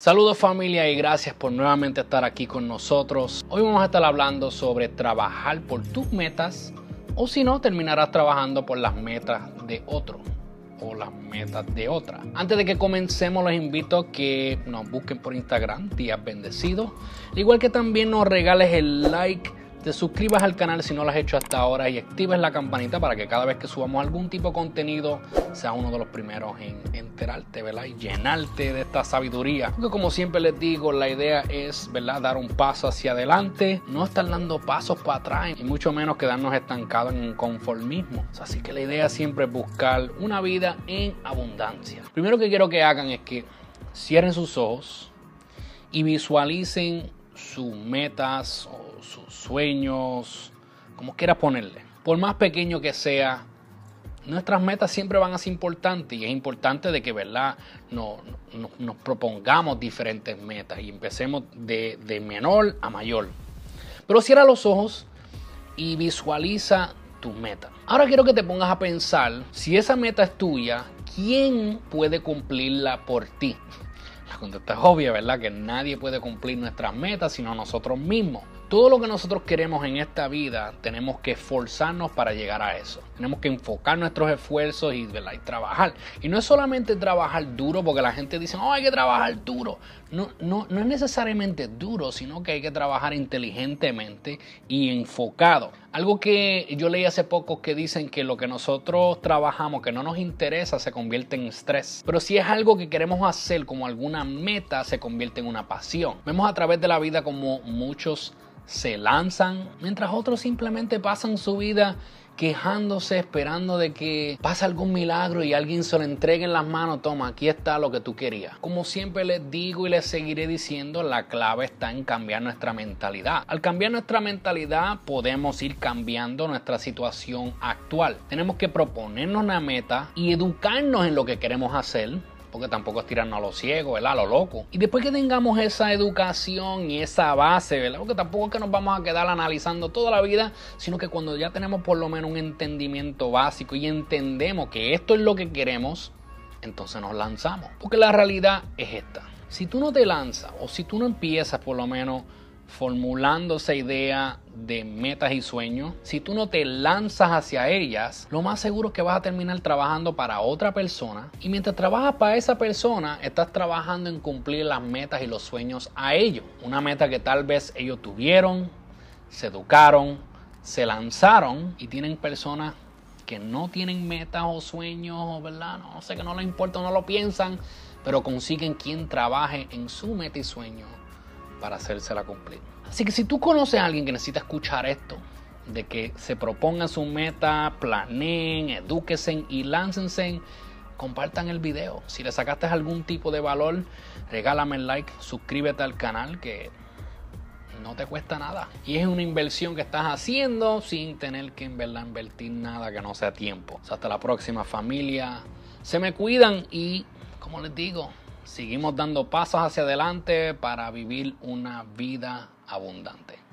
Saludos familia y gracias por nuevamente estar aquí con nosotros. Hoy vamos a estar hablando sobre trabajar por tus metas o si no terminarás trabajando por las metas de otro o las metas de otra. Antes de que comencemos los invito a que nos busquen por Instagram, días bendecidos, igual que también nos regales el like te suscribas al canal si no lo has hecho hasta ahora y actives la campanita para que cada vez que subamos algún tipo de contenido seas uno de los primeros en enterarte, ¿verdad? Y llenarte de esta sabiduría. Porque como siempre les digo, la idea es, ¿verdad? Dar un paso hacia adelante, no estar dando pasos para atrás y mucho menos quedarnos estancados en un conformismo. Así que la idea siempre es buscar una vida en abundancia. Primero que quiero que hagan es que cierren sus ojos y visualicen sus metas sus sueños, como quieras ponerle. Por más pequeño que sea, nuestras metas siempre van a ser importantes y es importante de que, ¿verdad? No, nos propongamos diferentes metas y empecemos de, de menor a mayor. Pero cierra los ojos y visualiza tu meta. Ahora quiero que te pongas a pensar, si esa meta es tuya, ¿quién puede cumplirla por ti? La contesta es obvia, ¿verdad? Que nadie puede cumplir nuestras metas sino nosotros mismos. Todo lo que nosotros queremos en esta vida tenemos que esforzarnos para llegar a eso. Tenemos que enfocar nuestros esfuerzos y, trabajar. Y no es solamente trabajar duro, porque la gente dice, oh, hay que trabajar duro. No, no, no es necesariamente duro, sino que hay que trabajar inteligentemente y enfocado. Algo que yo leí hace poco que dicen que lo que nosotros trabajamos, que no nos interesa, se convierte en estrés. Pero si es algo que queremos hacer como alguna meta, se convierte en una pasión. Vemos a través de la vida como muchos se lanzan, mientras otros simplemente pasan su vida quejándose, esperando de que pase algún milagro y alguien se lo entregue en las manos, toma, aquí está lo que tú querías. Como siempre les digo y les seguiré diciendo, la clave está en cambiar nuestra mentalidad. Al cambiar nuestra mentalidad podemos ir cambiando nuestra situación actual. Tenemos que proponernos una meta y educarnos en lo que queremos hacer porque tampoco es tirarnos a lo ciego, ¿verdad? A lo loco. Y después que tengamos esa educación y esa base, ¿verdad? Porque tampoco es que nos vamos a quedar analizando toda la vida, sino que cuando ya tenemos por lo menos un entendimiento básico y entendemos que esto es lo que queremos, entonces nos lanzamos. Porque la realidad es esta. Si tú no te lanzas o si tú no empiezas por lo menos formulando esa idea de metas y sueños, si tú no te lanzas hacia ellas, lo más seguro es que vas a terminar trabajando para otra persona y mientras trabajas para esa persona, estás trabajando en cumplir las metas y los sueños a ellos. Una meta que tal vez ellos tuvieron, se educaron, se lanzaron y tienen personas que no tienen metas o sueños, ¿verdad? No sé, que no les importa, no lo piensan, pero consiguen quien trabaje en su meta y sueño para hacérsela cumplir. Así que si tú conoces a alguien que necesita escuchar esto, de que se propongan su meta, planeen, edúquense y láncense, compartan el video. Si le sacaste algún tipo de valor, regálame el like, suscríbete al canal que no te cuesta nada. Y es una inversión que estás haciendo sin tener que en verdad invertir nada que no sea tiempo. hasta la próxima familia. Se me cuidan y, como les digo, seguimos dando pasos hacia adelante para vivir una vida abundante.